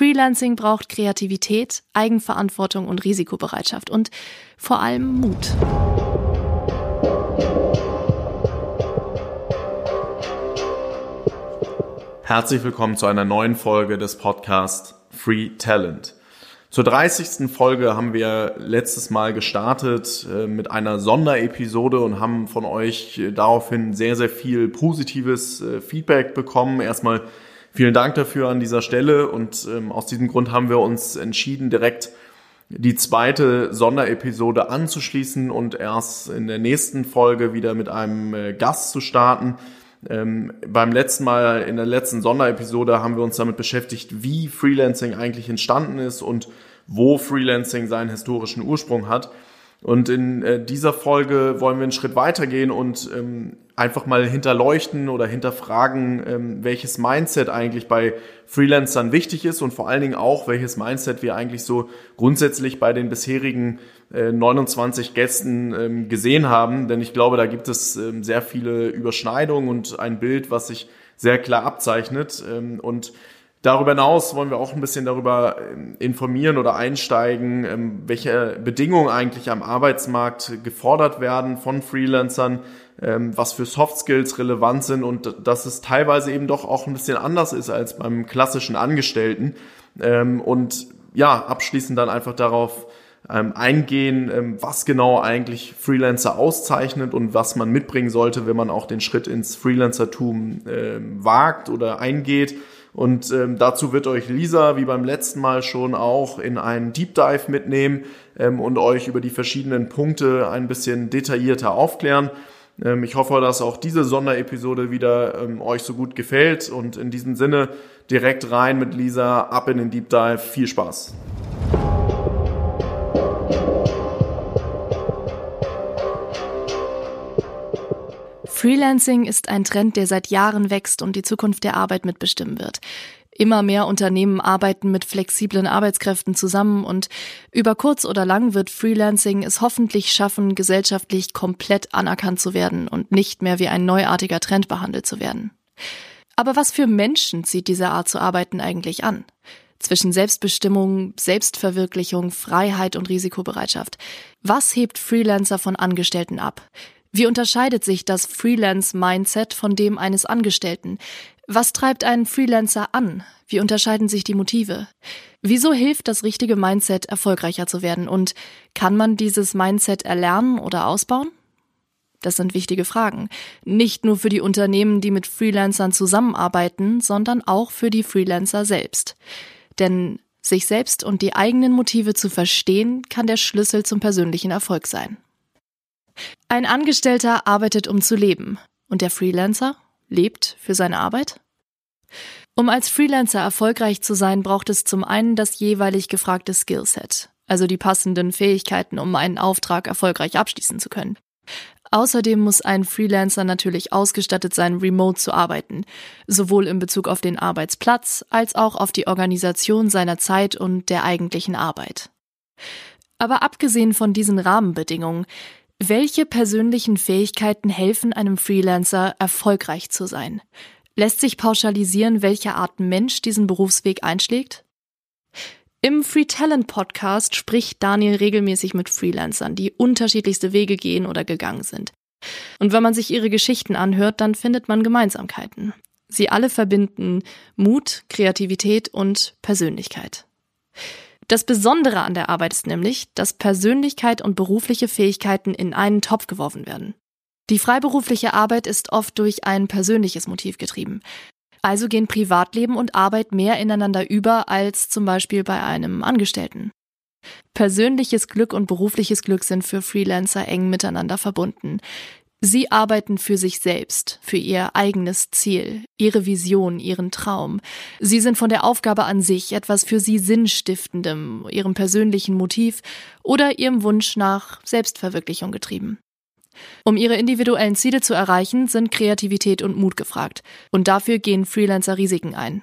Freelancing braucht Kreativität, Eigenverantwortung und Risikobereitschaft und vor allem Mut. Herzlich willkommen zu einer neuen Folge des Podcasts Free Talent. Zur 30. Folge haben wir letztes Mal gestartet äh, mit einer Sonderepisode und haben von euch äh, daraufhin sehr, sehr viel positives äh, Feedback bekommen. Erstmal vielen Dank dafür an dieser Stelle und ähm, aus diesem Grund haben wir uns entschieden, direkt die zweite Sonderepisode anzuschließen und erst in der nächsten Folge wieder mit einem Gast zu starten. Ähm, beim letzten Mal, in der letzten Sonderepisode, haben wir uns damit beschäftigt, wie Freelancing eigentlich entstanden ist und wo Freelancing seinen historischen Ursprung hat. Und in äh, dieser Folge wollen wir einen Schritt weitergehen und ähm, einfach mal hinterleuchten oder hinterfragen, ähm, welches Mindset eigentlich bei Freelancern wichtig ist und vor allen Dingen auch, welches Mindset wir eigentlich so grundsätzlich bei den bisherigen äh, 29 Gästen ähm, gesehen haben. Denn ich glaube, da gibt es ähm, sehr viele Überschneidungen und ein Bild, was sich sehr klar abzeichnet. Ähm, und Darüber hinaus wollen wir auch ein bisschen darüber ähm, informieren oder einsteigen, ähm, welche Bedingungen eigentlich am Arbeitsmarkt gefordert werden von Freelancern, ähm, was für Soft Skills relevant sind und dass es teilweise eben doch auch ein bisschen anders ist als beim klassischen Angestellten. Und ja, abschließend dann einfach darauf eingehen, was genau eigentlich Freelancer auszeichnet und was man mitbringen sollte, wenn man auch den Schritt ins Freelancertum wagt oder eingeht und ähm, dazu wird euch Lisa, wie beim letzten Mal schon, auch in einen Deep Dive mitnehmen ähm, und euch über die verschiedenen Punkte ein bisschen detaillierter aufklären. Ähm, ich hoffe, dass auch diese Sonderepisode wieder ähm, euch so gut gefällt. Und in diesem Sinne direkt rein mit Lisa, ab in den Deep Dive. Viel Spaß! Freelancing ist ein Trend, der seit Jahren wächst und die Zukunft der Arbeit mitbestimmen wird. Immer mehr Unternehmen arbeiten mit flexiblen Arbeitskräften zusammen und über kurz oder lang wird Freelancing es hoffentlich schaffen, gesellschaftlich komplett anerkannt zu werden und nicht mehr wie ein neuartiger Trend behandelt zu werden. Aber was für Menschen zieht diese Art zu arbeiten eigentlich an? Zwischen Selbstbestimmung, Selbstverwirklichung, Freiheit und Risikobereitschaft. Was hebt Freelancer von Angestellten ab? Wie unterscheidet sich das Freelance-Mindset von dem eines Angestellten? Was treibt einen Freelancer an? Wie unterscheiden sich die Motive? Wieso hilft das richtige Mindset, erfolgreicher zu werden? Und kann man dieses Mindset erlernen oder ausbauen? Das sind wichtige Fragen. Nicht nur für die Unternehmen, die mit Freelancern zusammenarbeiten, sondern auch für die Freelancer selbst. Denn sich selbst und die eigenen Motive zu verstehen, kann der Schlüssel zum persönlichen Erfolg sein. Ein Angestellter arbeitet, um zu leben. Und der Freelancer lebt für seine Arbeit? Um als Freelancer erfolgreich zu sein, braucht es zum einen das jeweilig gefragte Skillset, also die passenden Fähigkeiten, um einen Auftrag erfolgreich abschließen zu können. Außerdem muss ein Freelancer natürlich ausgestattet sein, remote zu arbeiten, sowohl in Bezug auf den Arbeitsplatz als auch auf die Organisation seiner Zeit und der eigentlichen Arbeit. Aber abgesehen von diesen Rahmenbedingungen welche persönlichen Fähigkeiten helfen einem Freelancer, erfolgreich zu sein? Lässt sich pauschalisieren, welche Art Mensch diesen Berufsweg einschlägt? Im Free Talent Podcast spricht Daniel regelmäßig mit Freelancern, die unterschiedlichste Wege gehen oder gegangen sind. Und wenn man sich ihre Geschichten anhört, dann findet man Gemeinsamkeiten. Sie alle verbinden Mut, Kreativität und Persönlichkeit. Das Besondere an der Arbeit ist nämlich, dass Persönlichkeit und berufliche Fähigkeiten in einen Topf geworfen werden. Die freiberufliche Arbeit ist oft durch ein persönliches Motiv getrieben. Also gehen Privatleben und Arbeit mehr ineinander über als zum Beispiel bei einem Angestellten. Persönliches Glück und berufliches Glück sind für Freelancer eng miteinander verbunden. Sie arbeiten für sich selbst, für ihr eigenes Ziel, ihre Vision, ihren Traum. Sie sind von der Aufgabe an sich, etwas für sie Sinnstiftendem, ihrem persönlichen Motiv oder ihrem Wunsch nach Selbstverwirklichung getrieben. Um ihre individuellen Ziele zu erreichen, sind Kreativität und Mut gefragt. Und dafür gehen Freelancer Risiken ein.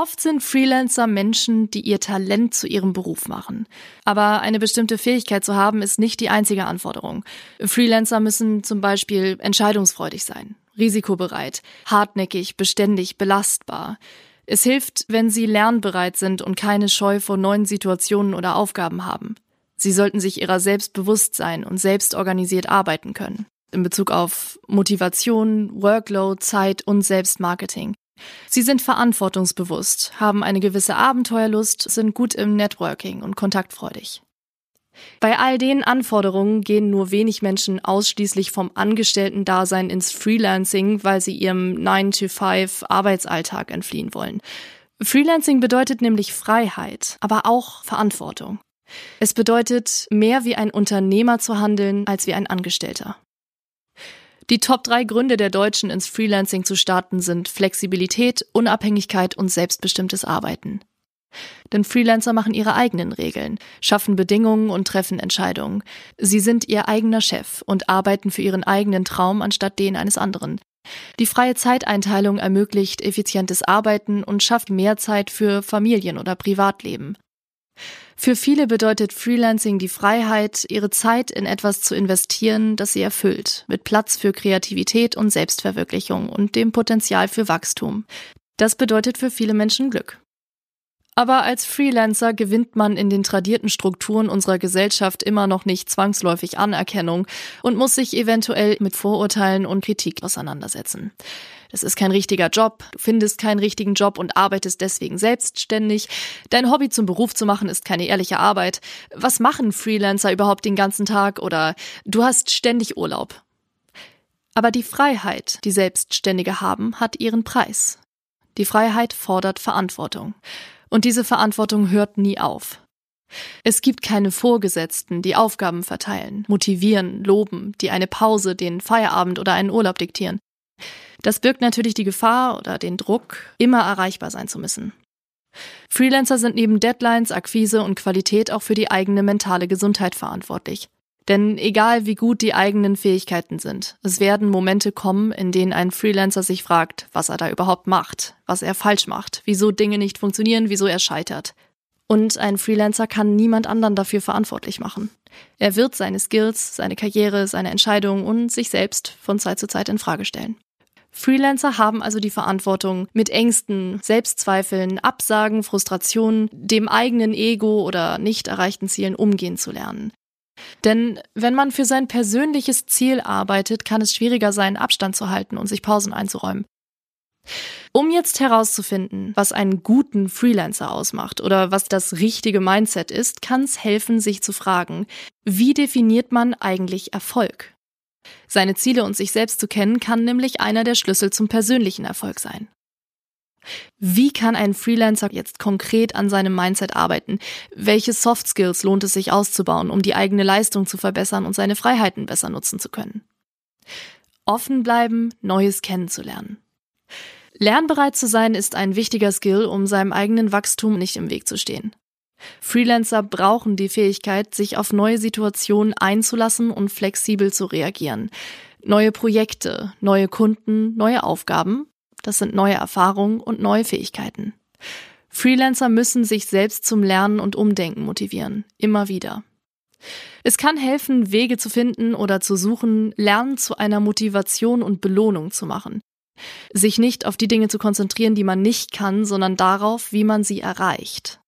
Oft sind Freelancer Menschen, die ihr Talent zu ihrem Beruf machen. Aber eine bestimmte Fähigkeit zu haben, ist nicht die einzige Anforderung. Freelancer müssen zum Beispiel entscheidungsfreudig sein, risikobereit, hartnäckig, beständig, belastbar. Es hilft, wenn Sie lernbereit sind und keine Scheu vor neuen Situationen oder Aufgaben haben. Sie sollten sich ihrer selbst bewusst sein und selbst organisiert arbeiten können. In Bezug auf Motivation, Workload, Zeit und Selbstmarketing. Sie sind verantwortungsbewusst, haben eine gewisse Abenteuerlust, sind gut im Networking und kontaktfreudig. Bei all den Anforderungen gehen nur wenig Menschen ausschließlich vom Angestellten-Dasein ins Freelancing, weil sie ihrem 9-to-5 Arbeitsalltag entfliehen wollen. Freelancing bedeutet nämlich Freiheit, aber auch Verantwortung. Es bedeutet, mehr wie ein Unternehmer zu handeln als wie ein Angestellter. Die Top drei Gründe der Deutschen ins Freelancing zu starten sind Flexibilität, Unabhängigkeit und selbstbestimmtes Arbeiten. Denn Freelancer machen ihre eigenen Regeln, schaffen Bedingungen und treffen Entscheidungen. Sie sind ihr eigener Chef und arbeiten für ihren eigenen Traum anstatt den eines anderen. Die freie Zeiteinteilung ermöglicht effizientes Arbeiten und schafft mehr Zeit für Familien- oder Privatleben. Für viele bedeutet Freelancing die Freiheit, ihre Zeit in etwas zu investieren, das sie erfüllt, mit Platz für Kreativität und Selbstverwirklichung und dem Potenzial für Wachstum. Das bedeutet für viele Menschen Glück. Aber als Freelancer gewinnt man in den tradierten Strukturen unserer Gesellschaft immer noch nicht zwangsläufig Anerkennung und muss sich eventuell mit Vorurteilen und Kritik auseinandersetzen. Das ist kein richtiger Job, du findest keinen richtigen Job und arbeitest deswegen selbstständig. Dein Hobby zum Beruf zu machen ist keine ehrliche Arbeit. Was machen Freelancer überhaupt den ganzen Tag oder du hast ständig Urlaub? Aber die Freiheit, die Selbstständige haben, hat ihren Preis. Die Freiheit fordert Verantwortung. Und diese Verantwortung hört nie auf. Es gibt keine Vorgesetzten, die Aufgaben verteilen, motivieren, loben, die eine Pause, den Feierabend oder einen Urlaub diktieren. Das birgt natürlich die Gefahr oder den Druck, immer erreichbar sein zu müssen. Freelancer sind neben Deadlines, Akquise und Qualität auch für die eigene mentale Gesundheit verantwortlich. Denn egal wie gut die eigenen Fähigkeiten sind, es werden Momente kommen, in denen ein Freelancer sich fragt, was er da überhaupt macht, was er falsch macht, wieso Dinge nicht funktionieren, wieso er scheitert. Und ein Freelancer kann niemand anderen dafür verantwortlich machen. Er wird seine Skills, seine Karriere, seine Entscheidungen und sich selbst von Zeit zu Zeit in Frage stellen. Freelancer haben also die Verantwortung, mit Ängsten, Selbstzweifeln, Absagen, Frustrationen, dem eigenen Ego oder nicht erreichten Zielen umgehen zu lernen. Denn wenn man für sein persönliches Ziel arbeitet, kann es schwieriger sein, Abstand zu halten und sich Pausen einzuräumen. Um jetzt herauszufinden, was einen guten Freelancer ausmacht oder was das richtige Mindset ist, kann es helfen, sich zu fragen, wie definiert man eigentlich Erfolg? Seine Ziele und sich selbst zu kennen, kann nämlich einer der Schlüssel zum persönlichen Erfolg sein. Wie kann ein Freelancer jetzt konkret an seinem Mindset arbeiten? Welche Soft Skills lohnt es sich auszubauen, um die eigene Leistung zu verbessern und seine Freiheiten besser nutzen zu können? Offen bleiben, Neues kennenzulernen. Lernbereit zu sein ist ein wichtiger Skill, um seinem eigenen Wachstum nicht im Weg zu stehen. Freelancer brauchen die Fähigkeit, sich auf neue Situationen einzulassen und flexibel zu reagieren. Neue Projekte, neue Kunden, neue Aufgaben, das sind neue Erfahrungen und neue Fähigkeiten. Freelancer müssen sich selbst zum Lernen und Umdenken motivieren, immer wieder. Es kann helfen, Wege zu finden oder zu suchen, Lernen zu einer Motivation und Belohnung zu machen. Sich nicht auf die Dinge zu konzentrieren, die man nicht kann, sondern darauf, wie man sie erreicht.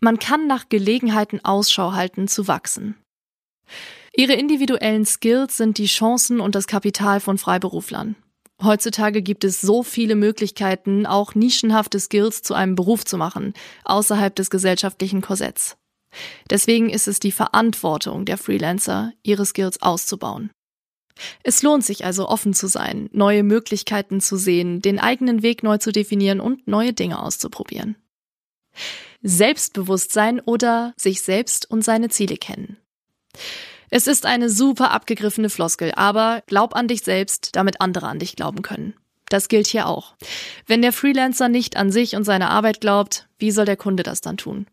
Man kann nach Gelegenheiten Ausschau halten zu wachsen. Ihre individuellen Skills sind die Chancen und das Kapital von Freiberuflern. Heutzutage gibt es so viele Möglichkeiten, auch nischenhafte Skills zu einem Beruf zu machen, außerhalb des gesellschaftlichen Korsetts. Deswegen ist es die Verantwortung der Freelancer, ihre Skills auszubauen. Es lohnt sich also offen zu sein, neue Möglichkeiten zu sehen, den eigenen Weg neu zu definieren und neue Dinge auszuprobieren. Selbstbewusstsein oder sich selbst und seine Ziele kennen. Es ist eine super abgegriffene Floskel, aber glaub an dich selbst, damit andere an dich glauben können. Das gilt hier auch. Wenn der Freelancer nicht an sich und seine Arbeit glaubt, wie soll der Kunde das dann tun?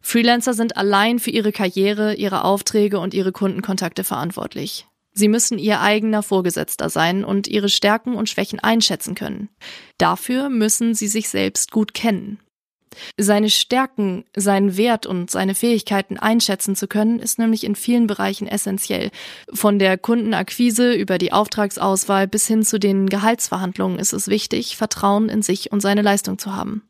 Freelancer sind allein für ihre Karriere, ihre Aufträge und ihre Kundenkontakte verantwortlich. Sie müssen ihr eigener Vorgesetzter sein und ihre Stärken und Schwächen einschätzen können. Dafür müssen sie sich selbst gut kennen. Seine Stärken, seinen Wert und seine Fähigkeiten einschätzen zu können, ist nämlich in vielen Bereichen essentiell. Von der Kundenakquise über die Auftragsauswahl bis hin zu den Gehaltsverhandlungen ist es wichtig, Vertrauen in sich und seine Leistung zu haben.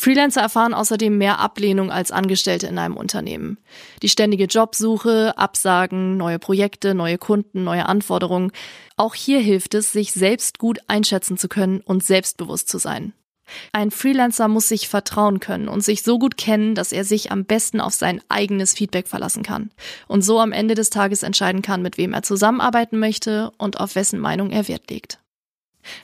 Freelancer erfahren außerdem mehr Ablehnung als Angestellte in einem Unternehmen. Die ständige Jobsuche, Absagen, neue Projekte, neue Kunden, neue Anforderungen. Auch hier hilft es, sich selbst gut einschätzen zu können und selbstbewusst zu sein. Ein Freelancer muss sich vertrauen können und sich so gut kennen, dass er sich am besten auf sein eigenes Feedback verlassen kann und so am Ende des Tages entscheiden kann, mit wem er zusammenarbeiten möchte und auf wessen Meinung er Wert legt.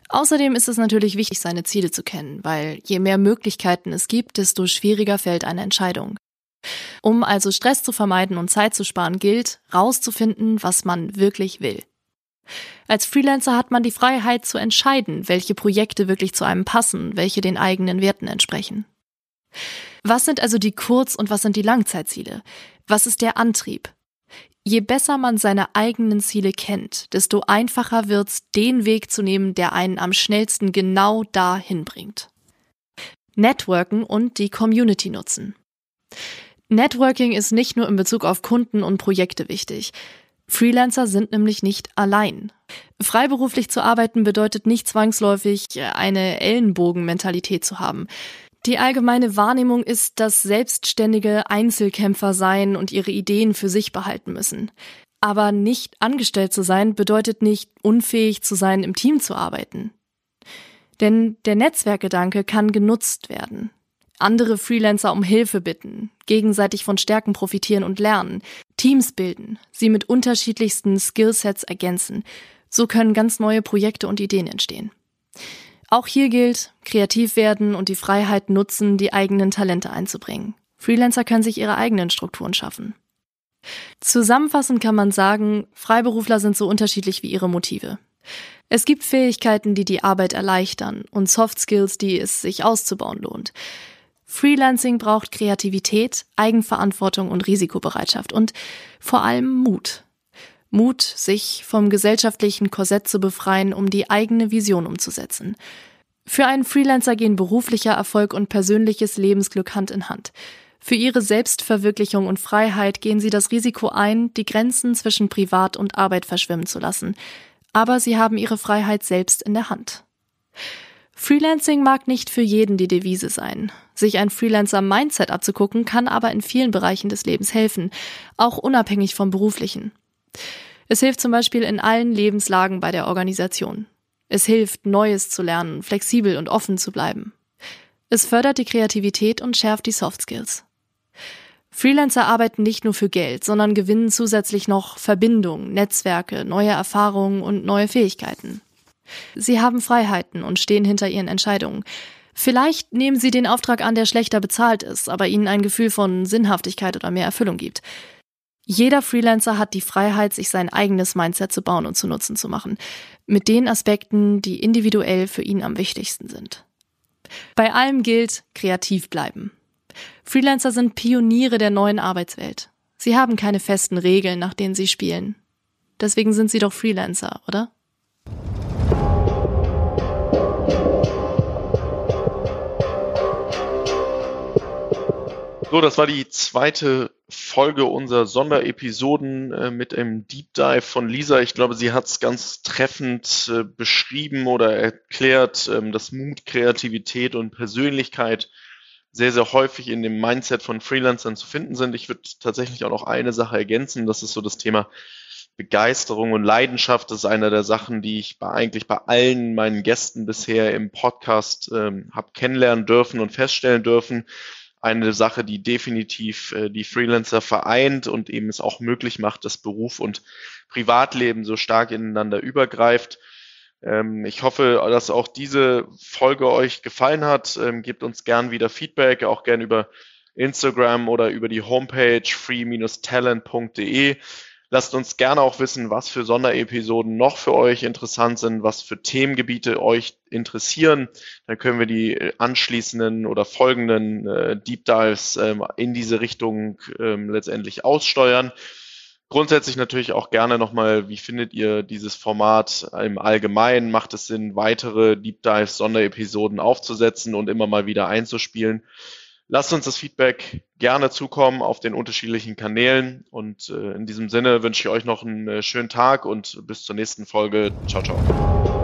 Außerdem ist es natürlich wichtig, seine Ziele zu kennen, weil je mehr Möglichkeiten es gibt, desto schwieriger fällt eine Entscheidung. Um also Stress zu vermeiden und Zeit zu sparen, gilt, rauszufinden, was man wirklich will. Als Freelancer hat man die Freiheit zu entscheiden, welche Projekte wirklich zu einem passen, welche den eigenen Werten entsprechen. Was sind also die Kurz- und was sind die Langzeitziele? Was ist der Antrieb? Je besser man seine eigenen Ziele kennt, desto einfacher wird's, den Weg zu nehmen, der einen am schnellsten genau dahin bringt. Networken und die Community nutzen. Networking ist nicht nur in Bezug auf Kunden und Projekte wichtig. Freelancer sind nämlich nicht allein. Freiberuflich zu arbeiten bedeutet nicht zwangsläufig eine Ellenbogenmentalität zu haben. Die allgemeine Wahrnehmung ist, dass Selbstständige Einzelkämpfer seien und ihre Ideen für sich behalten müssen. Aber nicht angestellt zu sein bedeutet nicht unfähig zu sein, im Team zu arbeiten. Denn der Netzwerkgedanke kann genutzt werden. Andere Freelancer um Hilfe bitten, gegenseitig von Stärken profitieren und lernen, Teams bilden, sie mit unterschiedlichsten Skillsets ergänzen. So können ganz neue Projekte und Ideen entstehen. Auch hier gilt, kreativ werden und die Freiheit nutzen, die eigenen Talente einzubringen. Freelancer können sich ihre eigenen Strukturen schaffen. Zusammenfassend kann man sagen, Freiberufler sind so unterschiedlich wie ihre Motive. Es gibt Fähigkeiten, die die Arbeit erleichtern und Soft Skills, die es sich auszubauen lohnt. Freelancing braucht Kreativität, Eigenverantwortung und Risikobereitschaft und vor allem Mut. Mut, sich vom gesellschaftlichen Korsett zu befreien, um die eigene Vision umzusetzen. Für einen Freelancer gehen beruflicher Erfolg und persönliches Lebensglück Hand in Hand. Für ihre Selbstverwirklichung und Freiheit gehen sie das Risiko ein, die Grenzen zwischen Privat und Arbeit verschwimmen zu lassen. Aber sie haben ihre Freiheit selbst in der Hand. Freelancing mag nicht für jeden die Devise sein. Sich ein Freelancer-Mindset abzugucken, kann aber in vielen Bereichen des Lebens helfen, auch unabhängig vom beruflichen. Es hilft zum Beispiel in allen Lebenslagen bei der Organisation. Es hilft, Neues zu lernen, flexibel und offen zu bleiben. Es fördert die Kreativität und schärft die Soft Skills. Freelancer arbeiten nicht nur für Geld, sondern gewinnen zusätzlich noch Verbindungen, Netzwerke, neue Erfahrungen und neue Fähigkeiten. Sie haben Freiheiten und stehen hinter ihren Entscheidungen. Vielleicht nehmen Sie den Auftrag an, der schlechter bezahlt ist, aber Ihnen ein Gefühl von Sinnhaftigkeit oder mehr Erfüllung gibt. Jeder Freelancer hat die Freiheit, sich sein eigenes Mindset zu bauen und zu nutzen zu machen, mit den Aspekten, die individuell für ihn am wichtigsten sind. Bei allem gilt, kreativ bleiben. Freelancer sind Pioniere der neuen Arbeitswelt. Sie haben keine festen Regeln, nach denen sie spielen. Deswegen sind sie doch Freelancer, oder? So, das war die zweite Folge unserer Sonderepisoden äh, mit einem Deep Dive von Lisa. Ich glaube, sie hat es ganz treffend äh, beschrieben oder erklärt, ähm, dass Mut, Kreativität und Persönlichkeit sehr, sehr häufig in dem Mindset von Freelancern zu finden sind. Ich würde tatsächlich auch noch eine Sache ergänzen. Das ist so das Thema Begeisterung und Leidenschaft. Das ist einer der Sachen, die ich bei, eigentlich bei allen meinen Gästen bisher im Podcast ähm, habe kennenlernen dürfen und feststellen dürfen eine Sache, die definitiv äh, die Freelancer vereint und eben es auch möglich macht, dass Beruf und Privatleben so stark ineinander übergreift. Ähm, ich hoffe, dass auch diese Folge euch gefallen hat. Ähm, gebt uns gern wieder Feedback, auch gern über Instagram oder über die Homepage free-talent.de. Lasst uns gerne auch wissen, was für Sonderepisoden noch für euch interessant sind, was für Themengebiete euch interessieren. Dann können wir die äh, anschließenden oder folgenden äh, Deep Dives ähm, in diese Richtung ähm, letztendlich aussteuern. Grundsätzlich natürlich auch gerne nochmal, wie findet ihr dieses Format im Allgemeinen? Macht es Sinn, weitere Deep Dives, Sonderepisoden aufzusetzen und immer mal wieder einzuspielen? Lasst uns das Feedback gerne zukommen auf den unterschiedlichen Kanälen. Und äh, in diesem Sinne wünsche ich euch noch einen äh, schönen Tag und bis zur nächsten Folge. Ciao, ciao.